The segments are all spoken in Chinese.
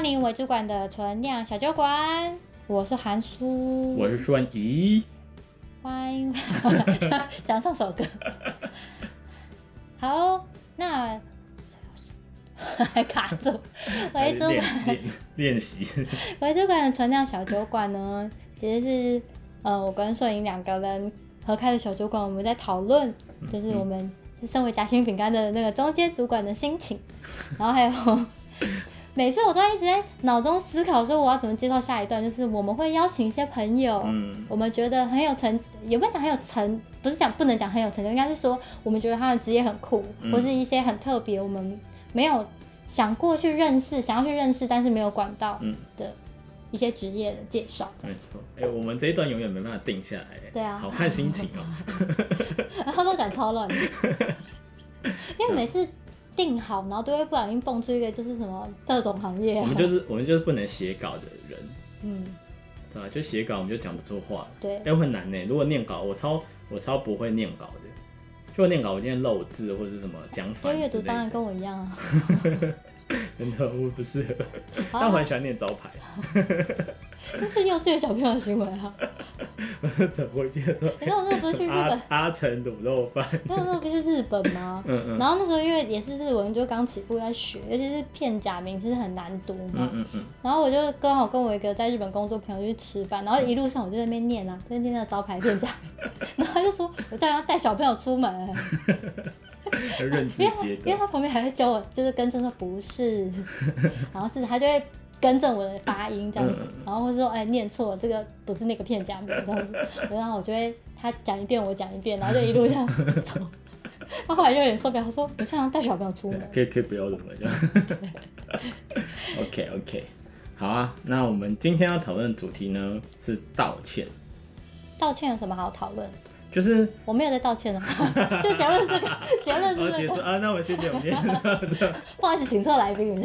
光临伪主管的存量小酒馆，我是韩叔，我是顺仪，欢迎，想唱首歌，好，那还 卡住，伪主管。练习，伪主管的存量小酒馆呢，其实是呃，我跟顺仪两个人合开的小酒馆，我们在讨论，就是我们是身为夹心饼干的那个中间主管的心情，然后还有。每次我都一直在脑中思考，说我要怎么介绍下一段。就是我们会邀请一些朋友，嗯，我们觉得很有成，也不能讲很有成，不是讲不能讲很有成就，应该是说我们觉得他的职业很酷，嗯、或是一些很特别，我们没有想过去认识，想要去认识，但是没有管道的一些职业的介绍。没错，哎、欸，我们这一段永远没办法定下来。对啊，好看心情哦、喔。然后都讲超乱，因为每次。定好，然后都会不小心蹦出一个就是什么特种行业、啊。我们就是我们就是不能写稿的人，嗯，对吧？就写稿我们就讲不出话。对，哎，很难呢。如果念稿，我超我超不会念稿的。就念稿，我今天漏字或者是什么讲反。就阅读当然跟我一样啊。真的，我不适合。但我很喜欢念招牌。那是幼稚园小朋友的行为啊！怎么会觉得？你知道我那时候去日本，阿成卤肉饭。那时候不是日本吗？嗯嗯。然后那时候因为也是日文，就刚起步在学，尤其是片假名其实很难读嘛。嗯嗯。然后我就刚好跟我一个在日本工作朋友去吃饭，然后一路上我就在那边念啊，在念那个招牌片假名。然后他就说：“我这样要带小朋友出门。” 因为因为他旁边还在教我，就是跟着说不是，然后是他就会。更正我的发音这样子，嗯、然后或者说哎念错了，这个不是那个片假名这样子，然后我就会他讲一遍我讲一遍，然后就一路这样走。他后来就有点受不了，他说我想要带小朋友出门，可以可以不要这么？这样。OK OK，好啊，那我们今天要讨论的主题呢是道歉。道歉有什么好讨论？就是我没有在道歉的，就结论是这个，结论是这个啊。那我谢谢我们今天。不好意思，请错来宾。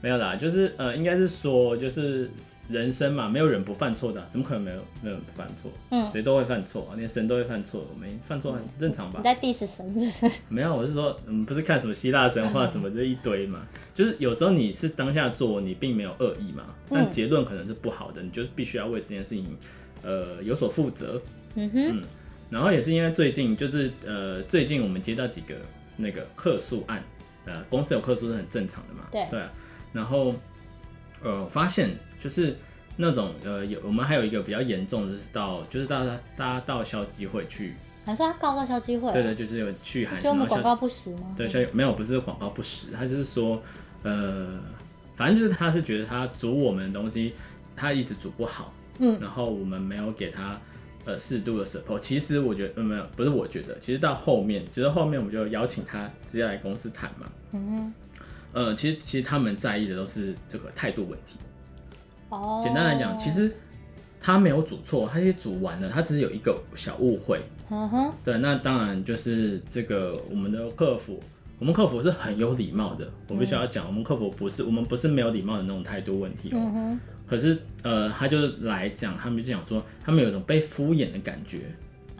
没有啦，就是呃，应该是说，就是人生嘛，没有人不犯错的，怎么可能没有没有人不犯错？嗯，谁都会犯错啊，连神都会犯错，我们犯错很正常吧？你在 diss 神是不是？没有，我是说，嗯，不是看什么希腊神话什么这一堆嘛，就是有时候你是当下做，你并没有恶意嘛，但结论可能是不好的，你就必须要为这件事情呃有所负责。嗯哼，嗯，然后也是因为最近就是呃最近我们接到几个那个客诉案，呃，公司有客诉是很正常的嘛，对对啊。然后，呃，发现就是那种呃，有我们还有一个比较严重的是到，就是大家大家到消基会去，还说他告到消基会，对对，就是有去喊，就我们广告不实吗？对，消没有，不是广告不实，他就是说，呃，反正就是他是觉得他煮我们的东西，他一直煮不好，嗯，然后我们没有给他呃适度的 support。其实我觉得，呃，没有，不是我觉得，其实到后面，就是后面我们就邀请他直接来公司谈嘛，嗯哼。呃，其实其实他们在意的都是这个态度问题。哦，简单来讲，其实他没有煮错，他也煮完了，他只是有一个小误会。嗯哼，对，那当然就是这个我们的客服，我们客服是很有礼貌的。我必须要讲，我们客服不是我们不是没有礼貌的那种态度问题。嗯哼，可是呃，他就来讲，他们就讲说，他们有一种被敷衍的感觉。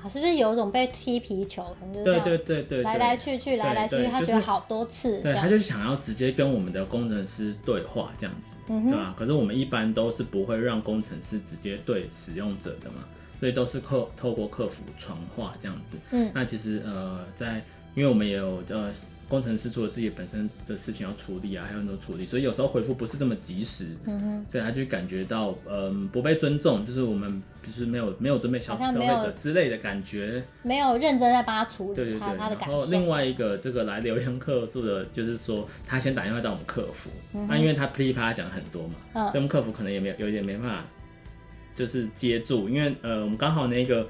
是不是有一种被踢皮球？可能就是对对对对，来来去去，来来去去，他觉得好多次。对，他就想要直接跟我们的工程师对话这样子，对吧？可是我们一般都是不会让工程师直接对使用者的嘛，所以都是客透过客服传话这样子。嗯，那其实呃，在因为我们也有呃。工程师除了自己本身的事情要处理啊，还有很多处理，所以有时候回复不是这么及时，所以他就感觉到嗯不被尊重，就是我们就是没有没有准备消消费者之类的感觉，没有认真在帮他处理，对对对，他的感受。然后另外一个这个来留言客诉的，就是说他先打电话到我们客服，那、嗯啊、因为他噼里啪啦讲很多嘛，嗯、所以我们客服可能也没有有一点没办法，就是接住，因为呃我们刚好那个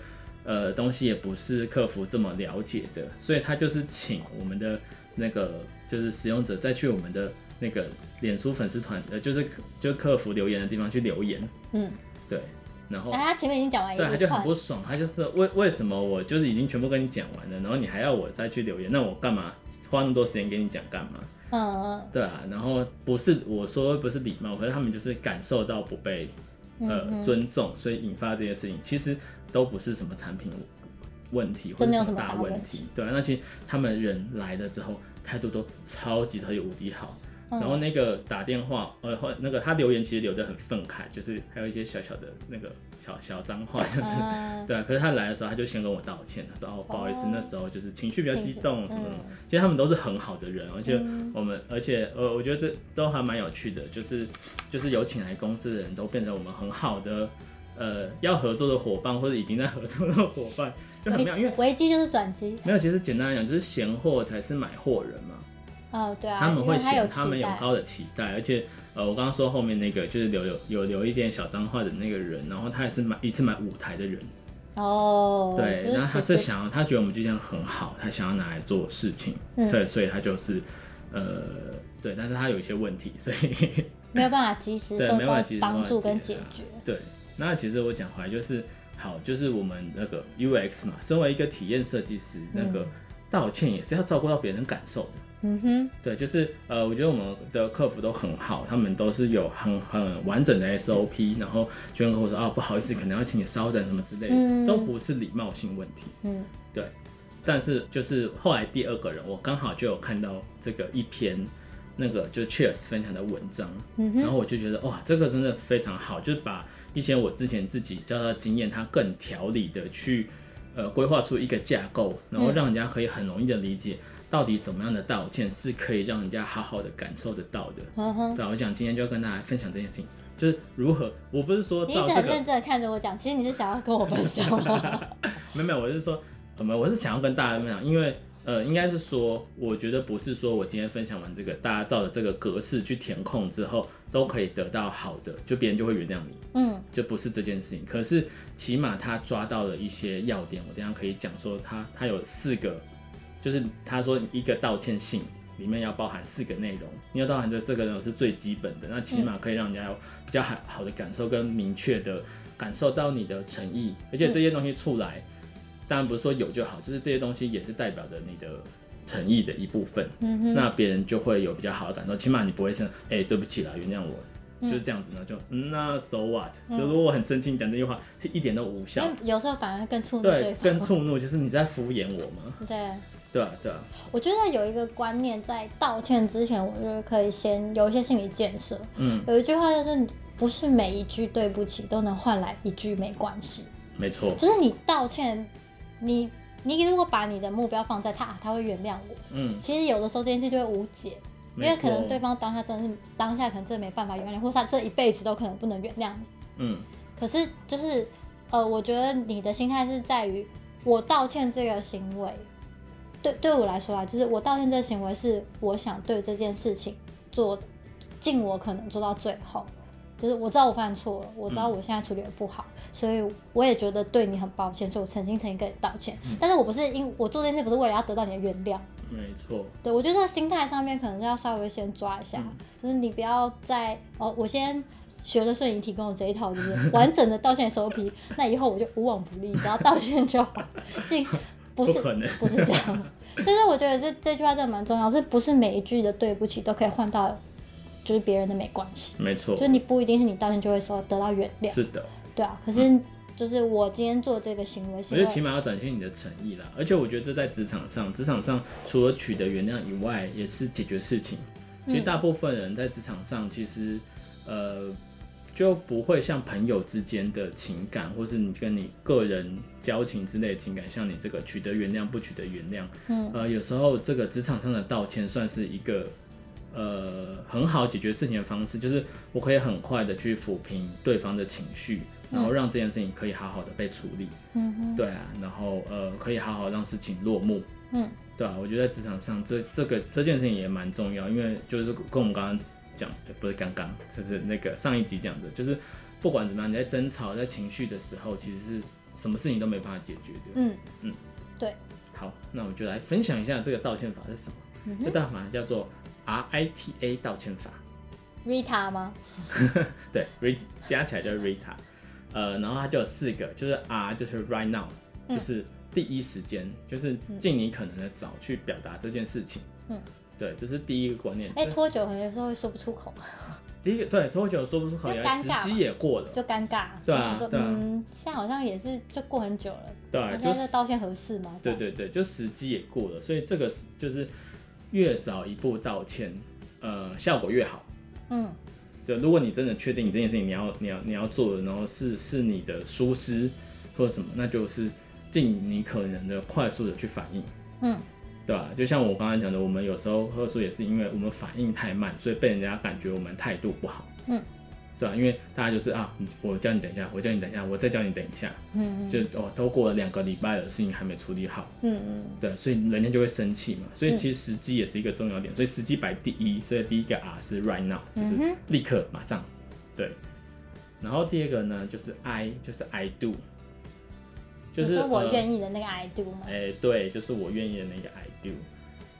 呃东西也不是客服这么了解的，所以他就是请我们的。那个就是使用者再去我们的那个脸书粉丝团，呃，就是就客服留言的地方去留言，嗯，对，然后、啊、他前面已经讲完一，对，他就很不爽，他就是为为什么我就是已经全部跟你讲完了，然后你还要我再去留言，那我干嘛花那么多时间给你讲干嘛？嗯嗯，对啊，然后不是我说不是礼貌，可是他们就是感受到不被呃、嗯、尊重，所以引发这些事情，其实都不是什么产品。问题或者什么大问题，对，那其实他们人来了之后态度都超级超级无敌好，然后那个打电话，呃，或那个他留言其实留得很愤慨，就是还有一些小小的那个小小脏话这样子，嗯、对啊。可是他来的时候，他就先跟我道歉，他说哦，不好意思，那时候就是情绪比较激动什么什么。嗯、其实他们都是很好的人，而且我们，嗯、而且呃，我觉得这都还蛮有趣的，就是就是有请来公司的人都变成我们很好的呃要合作的伙伴，或者已经在合作的伙伴，就很妙。因为危机就是转机。没有，其实简单来讲，就是闲货才是买货人嘛。哦，对啊，他们会想，他们有高的期待，而且，呃，我刚刚说后面那个就是留有有留一点小脏话的那个人，然后他也是买一次买五台的人，哦，对，然后他是想要，他觉得我们这件很好，他想要拿来做事情，嗯、对，所以他就是，呃，对，但是他有一些问题，所以没有办法及时 受到帮助跟解决，对，那其实我讲回来就是，好，就是我们那个 UX 嘛，身为一个体验设计师，那个道歉也是要照顾到别人感受的。嗯哼，对，就是呃，我觉得我们的客服都很好，他们都是有很很完整的 SOP，然后就跟客户说啊，不好意思，可能要请你稍等什么之类的，嗯、都不是礼貌性问题。嗯，对。但是就是后来第二个人，我刚好就有看到这个一篇那个就是 Cheers 分享的文章，嗯、然后我就觉得哇，这个真的非常好，就是把一些我之前自己教的经验，他更条理的去呃规划出一个架构，然后让人家可以很容易的理解。到底怎么样的道歉是可以让人家好好的感受得到的？嗯哼，对，我想今天就要跟大家分享这件事情，就是如何。我不是说、这个、你一直很认真的看着我讲，其实你是想要跟我分享吗？没有没有，我是说，没有，我是想要跟大家分享，因为呃，应该是说，我觉得不是说我今天分享完这个，大家照着这个格式去填空之后都可以得到好的，就别人就会原谅你。嗯，就不是这件事情。可是起码他抓到了一些要点，我等下可以讲说他他有四个。就是他说一个道歉信里面要包含四个内容，你要包含这四个内容是最基本的，那起码可以让人家有比较好好的感受跟明确的感受到你的诚意，而且这些东西出来，当然不是说有就好，就是这些东西也是代表着你的诚意的一部分，嗯哼，那别人就会有比较好的感受，起码你不会说哎、欸、对不起啦，原谅我，就是这样子呢，就那 so what，就如果我很生气，你讲这句话是一点都无效，有时候反而更触怒对更触怒，就是你在敷衍我嘛，对。对啊，对啊。我觉得有一个观念，在道歉之前，我觉得可以先有一些心理建设。嗯，有一句话就是，不是每一句对不起都能换来一句没关系。没错。就是你道歉，你你如果把你的目标放在他，他会原谅我。嗯。其实有的时候这件事就会无解，因为可能对方当下真的是当下可能真的没办法原谅，或者他这一辈子都可能不能原谅你。嗯。可是就是呃，我觉得你的心态是在于我道歉这个行为。对，对我来说啊，就是我道歉这个行为是我想对这件事情做尽我可能做到最后，就是我知道我犯错了，我知道我现在处理的不好，嗯、所以我也觉得对你很抱歉，所以我诚心诚意跟你道歉。嗯、但是我不是因我做这件事不是为了要得到你的原谅，没错。对，我觉得这个心态上面可能要稍微先抓一下，嗯、就是你不要再哦，我先学了摄影提供的这一套，就是完整的道歉 SOP，那以后我就无往不利，只要道歉就好，这。不是，不，不是这样。其实我觉得这这句话真的蛮重要，是不是每一句的对不起都可以换到，就是别人的没关系？没错，就你不一定是你道歉就会说得到原谅。是的，对啊。可是就是我今天做这个行为，我觉得起码要展现你的诚意啦。而且我觉得这在职场上，职场上除了取得原谅以外，也是解决事情。其实大部分人在职场上，其实呃。就不会像朋友之间的情感，或是你跟你个人交情之类的情感，像你这个取得原谅不取得原谅，嗯，呃，有时候这个职场上的道歉算是一个呃很好解决事情的方式，就是我可以很快的去抚平对方的情绪，然后让这件事情可以好好的被处理，嗯哼，对啊，然后呃可以好好让事情落幕，嗯，对啊，我觉得在职场上这这个这件事情也蛮重要，因为就是跟我们刚刚。讲不是刚刚，就是那个上一集讲的，就是不管怎么样，你在争吵、在情绪的时候，其实是什么事情都没办法解决的。嗯嗯，嗯对。好，那我就来分享一下这个道歉法是什么。嗯、这道歉法叫做 RITA 道歉法。Rita 吗？对，Rita 加起来就是 Rita。呃，然后它就有四个，就是 R 就是 Right Now，就是第一时间，嗯、就是尽你可能的早去表达这件事情。嗯。对，这是第一个观念。哎、欸，拖久很有时候会说不出口。第一个，对，拖久说不出口，也时机也过了，就尴尬。对啊，对啊。嗯，现在好像也是，就过很久了。对，就是道歉合适吗？对对对，就时机也过了，所以这个就是越早一步道歉，呃效果越好。嗯，对，如果你真的确定你这件事情你要你要你要做的，然后是是你的疏失或者什么，那就是尽你可能的快速的去反应。嗯，对吧？就像我刚才讲的，我们有时候喝醋也是因为我们反应太慢，所以被人家感觉我们态度不好。嗯。对啊，因为大家就是啊，我叫你等一下，我叫你等一下，我再叫你等一下，嗯嗯，就哦，都过了两个礼拜了，事情还没处理好，嗯嗯，对，所以人家就会生气嘛，所以其实时机也是一个重要点，所以时机摆第一，所以第一个 R 是 right now，就是立刻马上，对，然后第二个呢就是 I，就是 I do，就是我愿意的那个 I do 吗？哎，对，就是我愿意的那个 I do，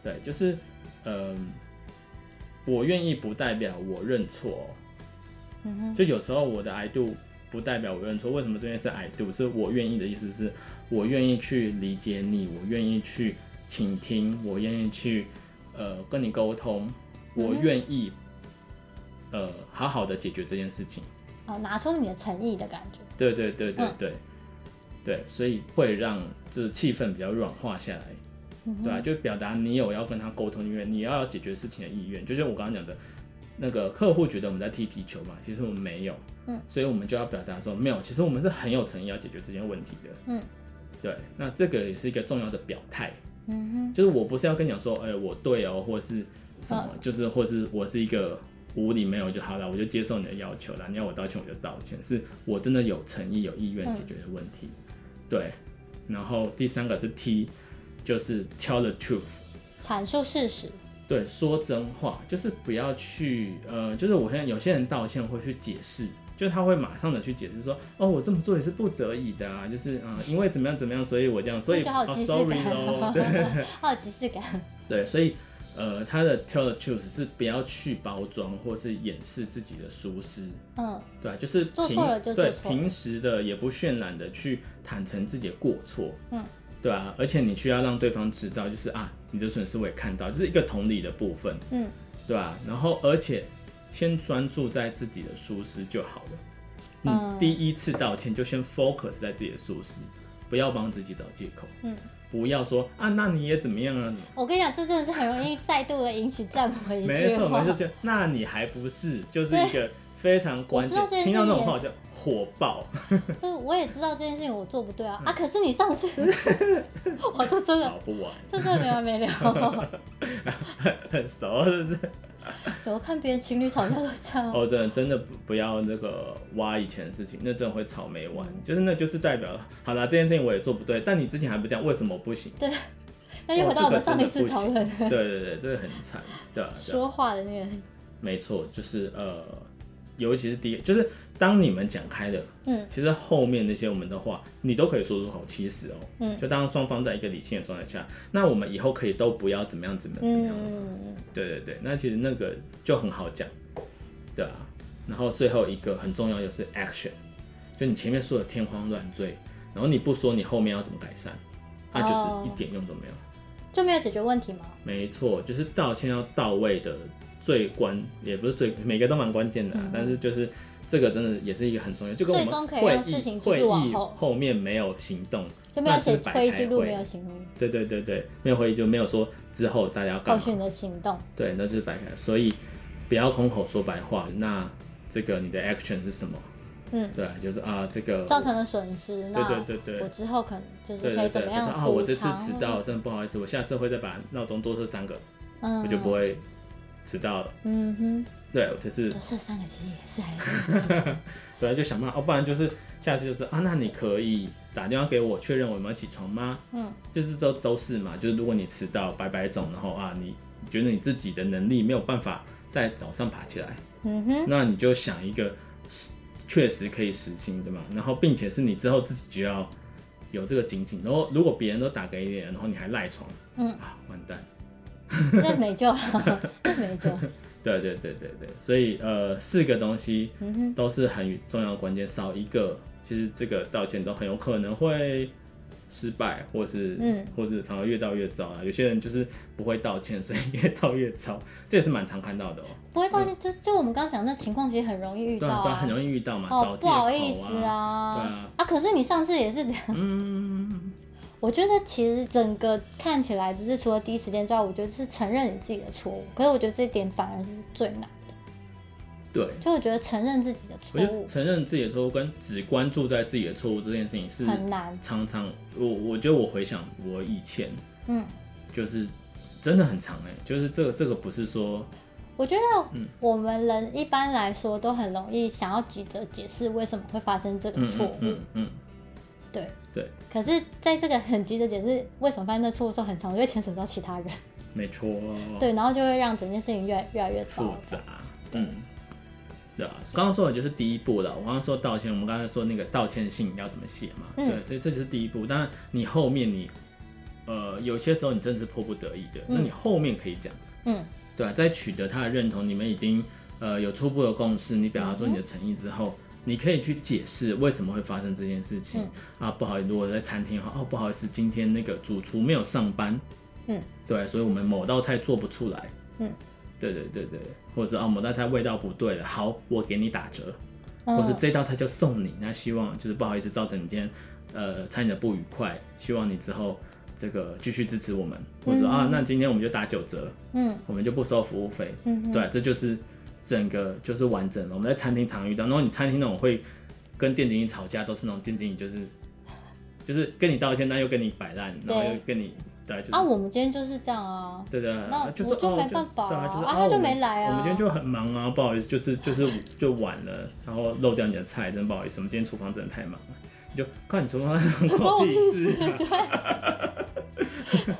对，就是嗯，我愿意不代表我认错。就有时候我的 I do 不代表我认错，为什么这边是 I do？是我愿意的意思是我愿意去理解你，我愿意去倾听，我愿意去呃跟你沟通，我愿意呃好好的解决这件事情。哦，拿出你的诚意的感觉。对对对对对，嗯、对，所以会让这气氛比较软化下来，嗯、对吧、啊？就表达你有要跟他沟通因为，你要解决事情的意愿，就像我刚刚讲的。那个客户觉得我们在踢皮球嘛，其实我们没有，嗯，所以我们就要表达说没有，其实我们是很有诚意要解决这件问题的，嗯，对，那这个也是一个重要的表态，嗯哼，就是我不是要跟你讲说，哎、欸，我对哦，或者是什么，哦、就是或是我是一个无理没有就好了，我就接受你的要求了，你要我道歉我就道歉，是我真的有诚意有意愿解决的问题，嗯、对，然后第三个是 T，就是 tell the truth，阐述事实。对，说真话就是不要去，呃，就是我现在有些人道歉会去解释，就他会马上的去解释说，哦，我这么做也是不得已的啊，就是嗯、呃，因为怎么样怎么样，所以我这样，所以好即视感，哦、对，好有即视感，对，所以呃，他的 tell the truth 是不要去包装或是掩饰自己的疏失，嗯，对，就是平做错了就对平时的也不渲染的去坦诚自己的过错，嗯。对啊，而且你需要让对方知道，就是啊，你的损失我也看到，就是一个同理的部分，嗯，对吧？然后，而且先专注在自己的舒适就好了。嗯，第一次道歉就先 focus 在自己的舒适，不要帮自己找借口。嗯，不要说啊，那你也怎么样啊？我跟你讲，这真的是很容易再度的引起战火。没错，没错，那你还不是就是一个。非常关键，听到那种话就火爆。就 是我也知道这件事情我做不对啊、嗯、啊！可是你上次，我就真的吵不完，这真的没完没了。很熟是不是？我看别人情侣吵架都这样。哦，真的真的不不要那个挖以前的事情，那真的会吵没完。就是那就是代表，好了，这件事情我也做不对，但你之前还不讲，为什么不行？对，那又回到我们上一次讨论。对对对，这个很惨，对吧？说话的那个，没错，就是呃。尤其是第一，就是当你们讲开的，嗯，其实后面那些我们的话，你都可以说出口。其实哦，嗯，就当双方在一个理性的状态下，那我们以后可以都不要怎么样怎么样怎么样。嗯，对对对，那其实那个就很好讲，对啊。然后最后一个很重要就是 action，就你前面说的天荒乱坠，然后你不说你后面要怎么改善，那就是一点用都没有，就没有解决问题吗？没错，就是道歉要到位的。最关也不是最，每个都蛮关键的，啊，嗯、但是就是这个真的也是一个很重要，就跟我们会议会议后面没有行动，就没有写会议记录，没有行动。对对对对，没有会议就没有说之后大家要干嘛。后续的行动。对，那就是白开，所以不要空口说白话。那这个你的 action 是什么？嗯，对，就是啊，这个造成了损失。对对对对，我之后可能就是可以怎么样补啊，我这次迟到，真的不好意思，我下次会再把闹钟多设三个，嗯，我就不会。迟到了，嗯哼，对，这次多设三个其实也是还是，对，就想办法，哦，不然就是下次就是啊，那你可以打电话给我确认我有没有起床吗？嗯，就是都都是嘛，就是如果你迟到白白走，然后啊，你觉得你自己的能力没有办法在早上爬起来，嗯哼，那你就想一个确实可以实行的嘛，然后并且是你之后自己就要有这个警醒，然后如果别人都打给你，然后你还赖床，嗯。啊，完蛋。那没救，那没救。对对对对对，所以呃，四个东西都是很重要的关键，少一个，其实这个道歉都很有可能会失败，或是嗯，或是反而越道越糟啊。有些人就是不会道歉，所以越道越糟，这也是蛮常看到的哦。不会道歉，就就我们刚刚讲那情况，其实很容易遇到，对，很容易遇到嘛。哦，不好意思啊，对啊，啊，可是你上次也是这样。嗯。我觉得其实整个看起来就是除了第一时间之外，我觉得是承认你自己的错误。可是我觉得这一点反而是最难的。对，就我觉得承认自己的错误，承认自己的错误跟只关注在自己的错误这件事情是很难。常常我我觉得我回想我以前，嗯，就是真的很长哎，就是这个这个不是说，我觉得我们人一般来说都很容易想要急着解释为什么会发生这个错误，嗯，嗯，嗯，对对。可是在这个很急的解释为什么发生这错误的时候，很常会牵扯到其他人，没错，对，然后就会让整件事情越来越来越复杂，嗯。对啊，刚刚说的就是第一步了。我刚刚说道歉，我们刚才说那个道歉信要怎么写嘛？嗯、对，所以这就是第一步。当然，你后面你，呃，有些时候你真的是迫不得已的，嗯、那你后面可以讲，嗯，对啊，在取得他的认同，你们已经呃有初步的共识，你表达出你的诚意之后，嗯、你可以去解释为什么会发生这件事情。嗯、啊，不好意思，如果在餐厅哦，不好意思，今天那个主厨没有上班，嗯，对，所以我们某道菜做不出来，嗯。对对对对，或者啊哦，某道菜味道不对了，好，我给你打折，嗯、或是这道菜就送你。那希望就是不好意思造成你今天呃餐饮的不愉快，希望你之后这个继续支持我们，或者、嗯、啊，那今天我们就打九折，嗯，我们就不收服务费，嗯，对，这就是整个就是完整了。我们在餐厅常遇到，然后你餐厅那种会跟店经理吵架，都是那种店经理就是就是跟你道歉，但又跟你摆烂，然后又跟你。对就是、啊，我们今天就是这样啊。对对，那我就没办法啊，他就没来啊。我们今天就很忙啊，不好意思，就是就是就晚了，然后漏掉你的菜，真的不好意思，我们今天厨房真的太忙了。你就看你厨房关我屁事啊。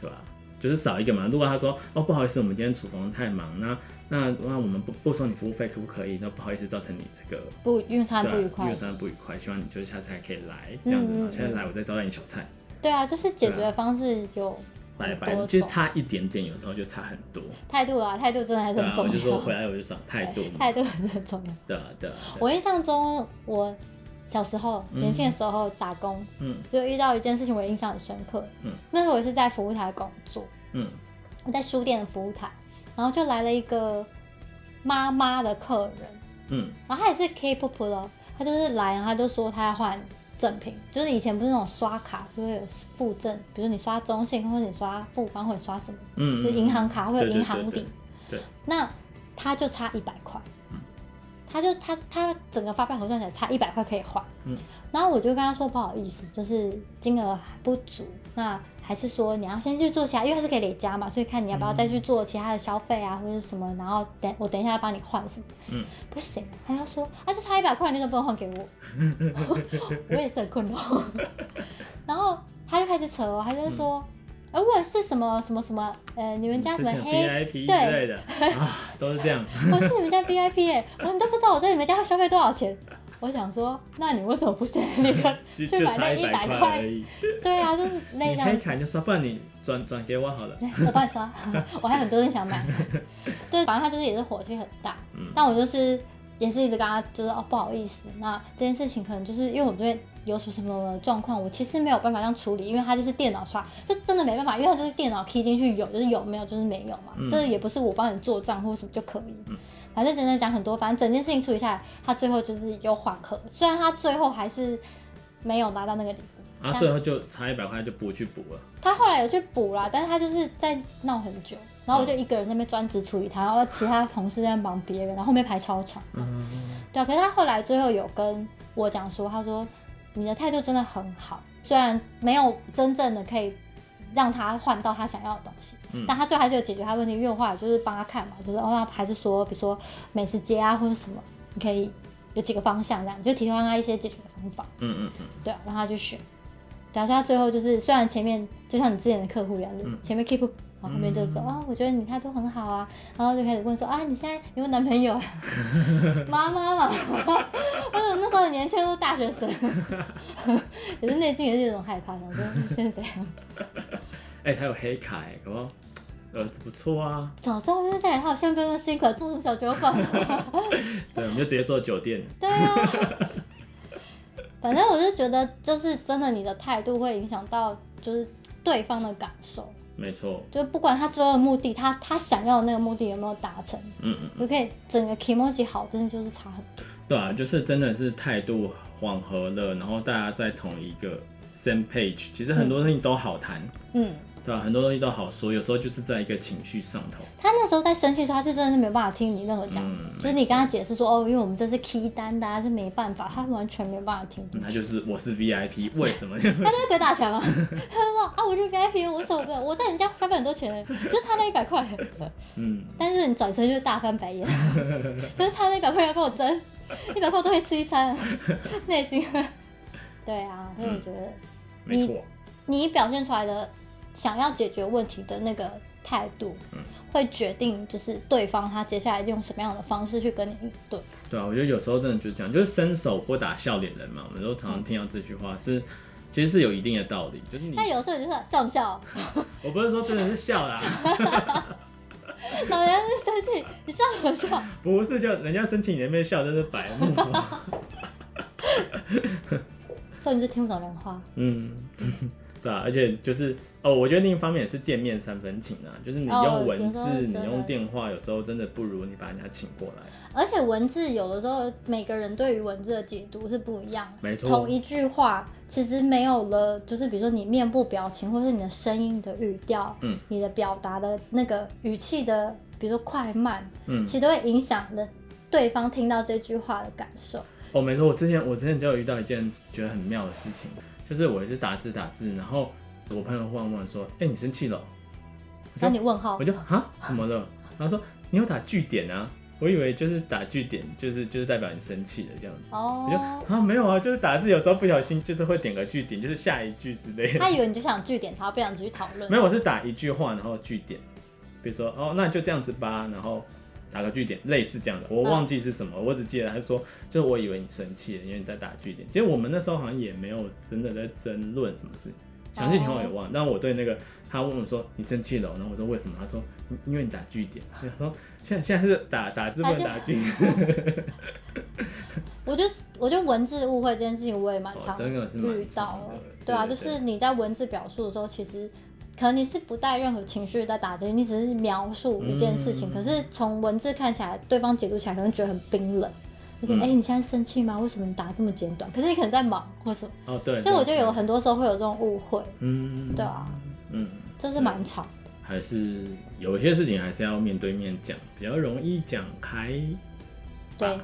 对吧？就是少一个嘛。如果他说哦不好意思，我们今天厨房太忙，那那那我们不不收你服务费可不可以？那不好意思，造成你这个不用餐不愉快，用餐不愉快，希望你就是下次还可以来这样子，嗯嗯嗯下次来我再招待你小菜。对啊，就是解决的方式有拜拜，其实差一点点，有时候就差很多。态度啊，态度真的还是很重要。我就说回来我就说态度，态度很重要。对啊，对啊。我印象中，我小时候年轻的时候打工，嗯，就遇到一件事情，我印象很深刻。嗯，那时候我是在服务台工作，嗯，我在书店的服务台，然后就来了一个妈妈的客人，嗯，然后他也是 K-pop 的，他就是来，然后他就说他要换。赠品。就是以前不是那种刷卡就会有附赠，比如你刷中信或者你刷富邦或者刷什么，嗯，就银行卡会有银行礼，对，那他就差一百块，他就他他整个发票核算起来差一百块可以换，嗯，然后我就跟他说不好意思，就是金额还不足，那。还是说你要先去做其他，因为它是可以累加嘛，所以看你要不要再去做其他的消费啊，嗯、或者什么，然后等我等一下帮你换什么。嗯，不行，他要说啊，就差一百块，那个不能换给我。我也是很困扰。然后他就开始扯哦，他就说，哎、嗯，我是什么什么什么，呃，你们家什么黑 VIP 之类的 啊，都是这样。我是你们家 VIP 哎，我们都不知道我在你们家消费多少钱。我想说，那你为什么不现在那个 去买那一百块？对啊，就是那样。你可以卡就刷，不然你转转给我好了。我帮你刷，我还有很多人想买。对，反正他就是也是火气很大。嗯。但我就是也是一直跟他就是哦不好意思，那这件事情可能就是因为我们这边有什么什么状况，我其实没有办法这样处理，因为他就是电脑刷，这真的没办法，因为他就是电脑 key 进去有就是有，没有就是没有嘛。嗯。这也不是我帮你做账或什么就可以。嗯。反正真的讲很多，反正整件事情处理下来，他最后就是有缓和。虽然他最后还是没有拿到那个礼物，啊，最后就差一百块就补去补了。他后来有去补啦，但是他就是在闹很久，然后我就一个人在那边专职处理他，然后其他同事在忙别人，然后后面排超长。嗯，对啊，可是他后来最后有跟我讲说，他说你的态度真的很好，虽然没有真正的可以。让他换到他想要的东西，嗯、但他最后还是有解决他问题。因为我后来就是帮他看嘛，就是哦，那还是说，比如说美食街啊，或者什么，你可以有几个方向这样，就提供他一些解决的方法。嗯嗯嗯，对啊，让他去选。对啊，所以他最后就是，虽然前面就像你之前的客户一样，嗯、前面 keep，然后后面就说啊、我觉得你态度很好啊，然后就开始问说啊，你现在有没有男朋友？啊 妈妈嘛，为什么那时候很年轻，都是大学生，也是内心也是有种害怕，想说现在怎样？哎、欸，他有黑卡哎，可不，儿子不错啊。早知道就在他好像不用辛苦做什么小酒馆。对，我们就直接做酒店。对啊。反正我是觉得，就是真的，你的态度会影响到，就是对方的感受。没错。就不管他最后的目的，他他想要的那个目的有没有达成，嗯嗯，就可以整个 kimochi 好，真的就是差很多。对啊，就是真的是态度缓和了，然后大家在同一个。same page，其实很多东西都好谈，嗯，对吧？很多东西都好说，有时候就是在一个情绪上头。他那时候在生气的时候，他是真的是没有办法听你任何讲，嗯、就是你跟他解释说哦，因为我们这是 key 单的、啊，是没办法，他完全没有办法听、嗯。他就是我是 VIP，为什么？他就是鬼打墙啊！他就说啊，我是 VIP，我手不我在人家花费很多钱，就差那一百块。嗯，但是你转身就是大翻白眼，就是差那一百块要跟我争，一百块都会吃一餐，内心。对啊，所以我觉得你、嗯、你表现出来的想要解决问题的那个态度，嗯，会决定就是对方他接下来用什么样的方式去跟你应对。对啊，我觉得有时候真的就是这样，就是伸手不打笑脸人嘛，我们都常常听到这句话，嗯、是其实是有一定的道理，就是你。但有时候就是笑不笑？我不是说真的是笑啦，老人是生气，你笑什么笑？不是，就人家生气你那边笑，真是白目。所以你就听不懂人话。嗯，对啊，而且就是哦，我觉得另一方面也是见面三分情啊，就是你用文字，哦、你用电话，有时候真的不如你把人家请过来。而且文字有的时候每个人对于文字的解读是不一样的。没错。同一句话，其实没有了，就是比如说你面部表情，或是你的声音的语调，嗯，你的表达的那个语气的，比如说快慢，嗯，其实都会影响的对方听到这句话的感受。哦，没错，我之前我之前就有遇到一件觉得很妙的事情，就是我也是打字打字，然后我朋友忽然问说：“哎、欸，你生气了？”那你问号，我就啊，怎么了？然后说你有打句点啊，我以为就是打句点，就是就是代表你生气了这样子。哦，我就啊没有啊，就是打字有时候不小心就是会点个句点，就是下一句之类的。他以为你就想句点，他不想继续讨论。没有，我是打一句话然后句点，比如说哦，那就这样子吧，然后。打个句点，类似这样的，我忘记是什么，嗯、我只记得他说，就是我以为你生气了，因为你在打句点。其实我们那时候好像也没有真的在争论什么事，详细情况也忘了。但我对那个他问我说你生气了，然后我说为什么？他说因为你打句点。他说现在现在是打打字不能打句点。我觉得我觉得文字误会这件事情我也蛮常遇到，哦、真的是对啊，就是你在文字表述的时候，其实。可能你是不带任何情绪在打字，你只是描述一件事情。嗯、可是从文字看起来，对方解读起来可能觉得很冰冷。就是哎、嗯欸，你现在生气吗？为什么你打这么简短？可是你可能在忙，或什么。哦，对。所以我觉得有很多时候会有这种误会。嗯，对啊。嗯，这是蛮吵的。还是有一些事情还是要面对面讲，比较容易讲开。对。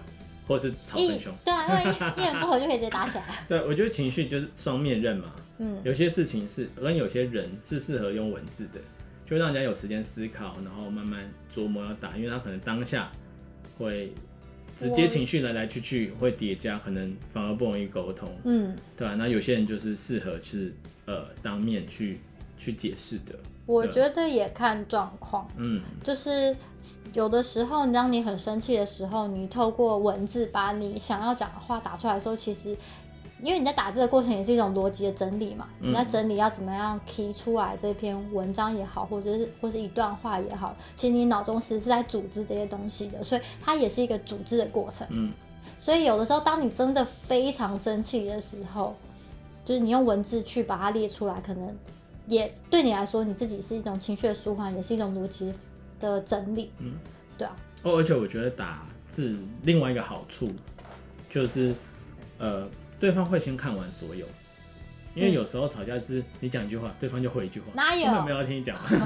或是吵很凶。对啊，因为一言不合就可以直接打起来。对，我觉得情绪就是双面刃嘛。嗯，有些事情是跟有些人是适合用文字的，就让人家有时间思考，然后慢慢琢磨要打，因为他可能当下会直接情绪来来去去会叠加，可能反而不容易沟通。嗯，对吧？那有些人就是适合是呃当面去去解释的。我觉得也看状况。嗯，就是有的时候，当你很生气的时候，你透过文字把你想要讲的话打出来的时候，其实。因为你在打字的过程也是一种逻辑的整理嘛，嗯、你在整理要怎么样提出来这篇文章也好，或者是或是一段话也好，其实你脑中其实是在组织这些东西的，所以它也是一个组织的过程。嗯，所以有的时候当你真的非常生气的时候，就是你用文字去把它列出来，可能也对你来说，你自己是一种情绪的舒缓，也是一种逻辑的整理。嗯，对啊。哦，而且我觉得打字另外一个好处就是，呃。对方会先看完所有，因为有时候吵架是你讲一句话，对方就回一句话，哪有？根本没有要听你讲话。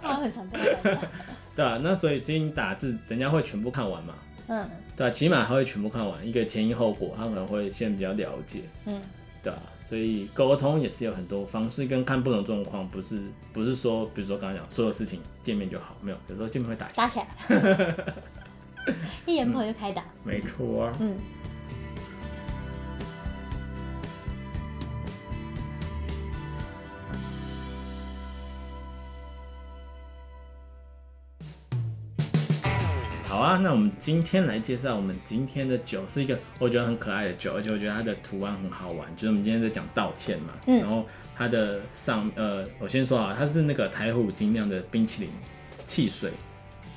对啊，那所以其实你打字，人家会全部看完嘛？嗯。对啊，起码他会全部看完，一个前因后果，他可能会先比较了解。嗯。对啊，所以沟通也是有很多方式，跟看不同状况，不是不是说，比如说刚刚讲所有事情见面就好，没有，有时候见面会打打起来。一言不合就开打。嗯、没错啊。嗯。啊，那我们今天来介绍我们今天的酒，是一个我觉得很可爱的酒，而且我觉得它的图案很好玩。就是我们今天在讲道歉嘛，嗯、然后它的上呃，我先说啊，它是那个台虎精酿的冰淇淋汽水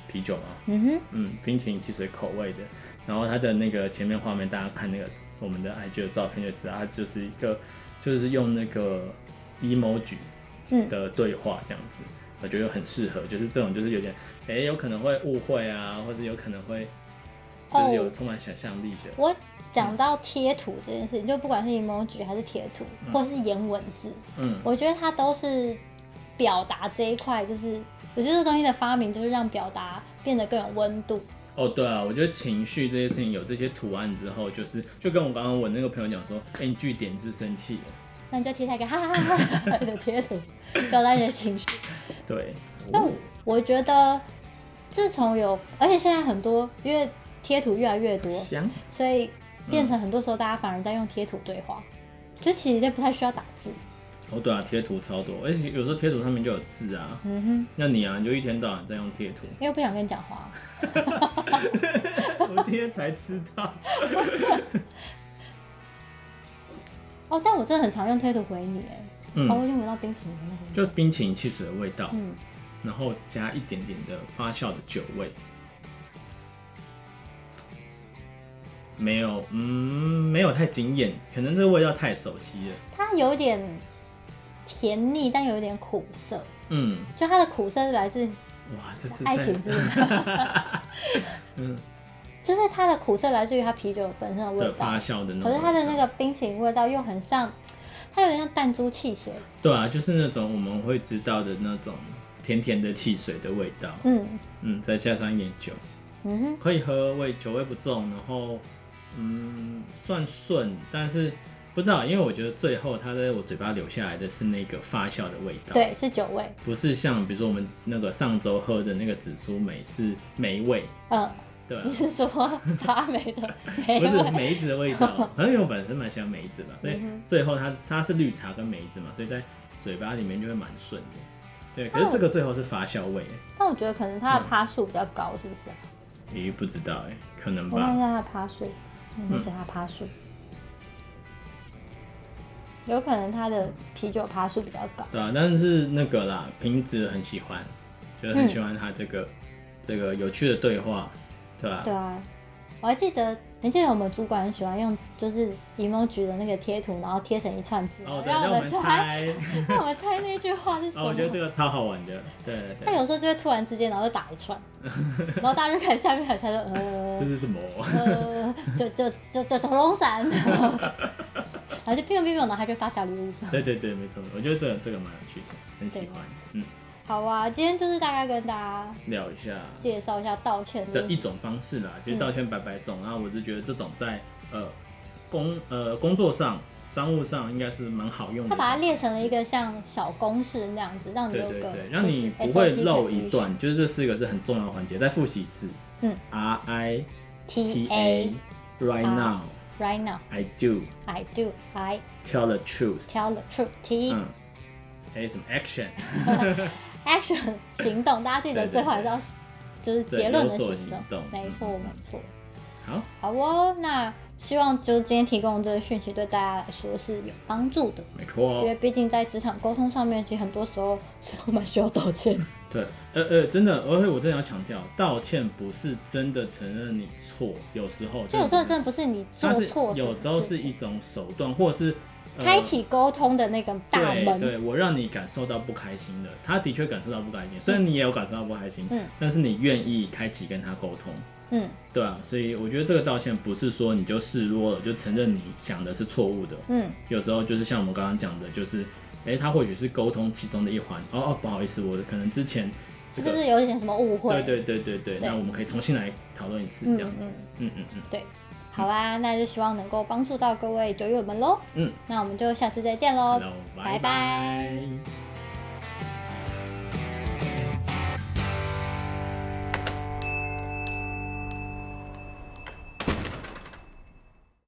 啤酒嘛，嗯哼，嗯，冰淇淋汽水口味的。然后它的那个前面画面，大家看那个我们的 IG 的照片就知道，它就是一个就是用那个 emoji 的对话这样子。嗯我觉得很适合，就是这种，就是有点，哎、欸，有可能会误会啊，或者有可能会就是有充满想象力的。我讲到贴图这件事情，就不管是 emoji 还是贴图，嗯、或者是颜文字，嗯，我觉得它都是表达这一块，就是我觉得这东西的发明就是让表达变得更有温度。哦，对啊，我觉得情绪这些事情有这些图案之后，就是就跟我刚刚我那个朋友讲说，哎、欸，你据点是不是生气了？那你就贴下一个哈哈哈哈的贴图，表达你的情绪。对，那我觉得自从有，而且现在很多因为贴图越来越多，香所以变成很多时候大家反而在用贴图对话，嗯、就其实也不太需要打字。哦，对啊，贴图超多，而且有时候贴图上面就有字啊。嗯哼。那你啊，你就一天到晚在用贴图。因为不想跟你讲话。我今天才知道。哦，但我真的很常用推图回你哎。嗯。哦，我已经闻到冰淇淋的就冰淇淋汽水的味道。嗯。然后加一点点的发酵的酒味。没有，嗯，没有太惊艳，可能这个味道太熟悉了。它有点甜腻，但有点苦涩。嗯，就它的苦涩是来自哇，这是爱情之。嗯，就是它的苦涩来自于它啤酒本身的味道，发酵的那种。可是它的那个冰淇淋味道又很像，它有点像弹珠汽水。对啊，就是那种我们会知道的那种甜甜的汽水的味道。嗯嗯，再加上一点酒，嗯哼，可以喝，味酒味不重，然后。嗯，算顺，但是不知道，因为我觉得最后它在我嘴巴留下来的是那个发酵的味道，对，是酒味，不是像比如说我们那个上周喝的那个紫苏梅是梅味，嗯，对，你是说发霉的梅味？不是梅子的味道，可能因为我本身蛮喜欢梅子吧，所以最后它它是绿茶跟梅子嘛，所以在嘴巴里面就会蛮顺的，对，可是这个最后是发酵味，但我觉得可能它的趴数比较高，是不是啊？咦，不知道哎，可能吧，我看一下它的趴数。没写它趴数，有可能它的啤酒趴数比较高。对啊，但是那个啦，瓶子很喜欢，就是很喜欢它这个、嗯、这个有趣的对话，对吧？对啊，我还记得。你记得我们主管很喜欢用就是 emoji 的那个贴图，然后贴成一串字，哦、对让我们猜，让我们猜那句话是 什么？哦、我觉得这个超好玩的，对对对。他有时候就会突然之间，然后就打一串，然后大家就开始下面开始猜说，呃，这是什么？呃，就就就就头龙伞，然后就乒乓乒乓，然后他就发小礼物。对对对，没错，我觉得这个这个蛮有趣的，很喜欢，嗯。好啊，今天就是大概跟大家聊一下，介绍一下道歉的一种方式啦。其实道歉百百种，然后我是觉得这种在呃工呃工作上、商务上应该是蛮好用的。他把它列成了一个像小公式那样子，让你有个对对对，让你不会漏一段，就是这四个是很重要的环节。再复习一次，嗯，R I T A right now right now I do I do I tell the truth tell the truth T 嗯，还有什么 action action 行动，大家记得最后还是要就是结论的行动，没错没错。好，好哦，那希望就今天提供的这个讯息对大家来说是有帮助的，没错。因为毕竟在职场沟通上面，其实很多时候是我们需要道歉。对，呃呃，真的，而且我真的要强调，道歉不是真的承认你错，有时候就有时候真的不是你做错，有时候是一种手段，或者是。开启沟通的那个大门，对，对我让你感受到不开心的，他的确感受到不开心，虽然你也有感受到不开心，嗯，但是你愿意开启跟他沟通，嗯，对啊，所以我觉得这个道歉不是说你就示弱了，就承认你想的是错误的，嗯，有时候就是像我们刚刚讲的，就是，哎、欸，他或许是沟通其中的一环，哦哦，不好意思，我可能之前、是不是有一点什么误会？对对对对对，对。那我们可以重新来讨论一次，这样子，嗯。嗯嗯，嗯，对。好啦，那就希望能够帮助到各位酒友们喽。嗯，那我们就下次再见喽，拜拜。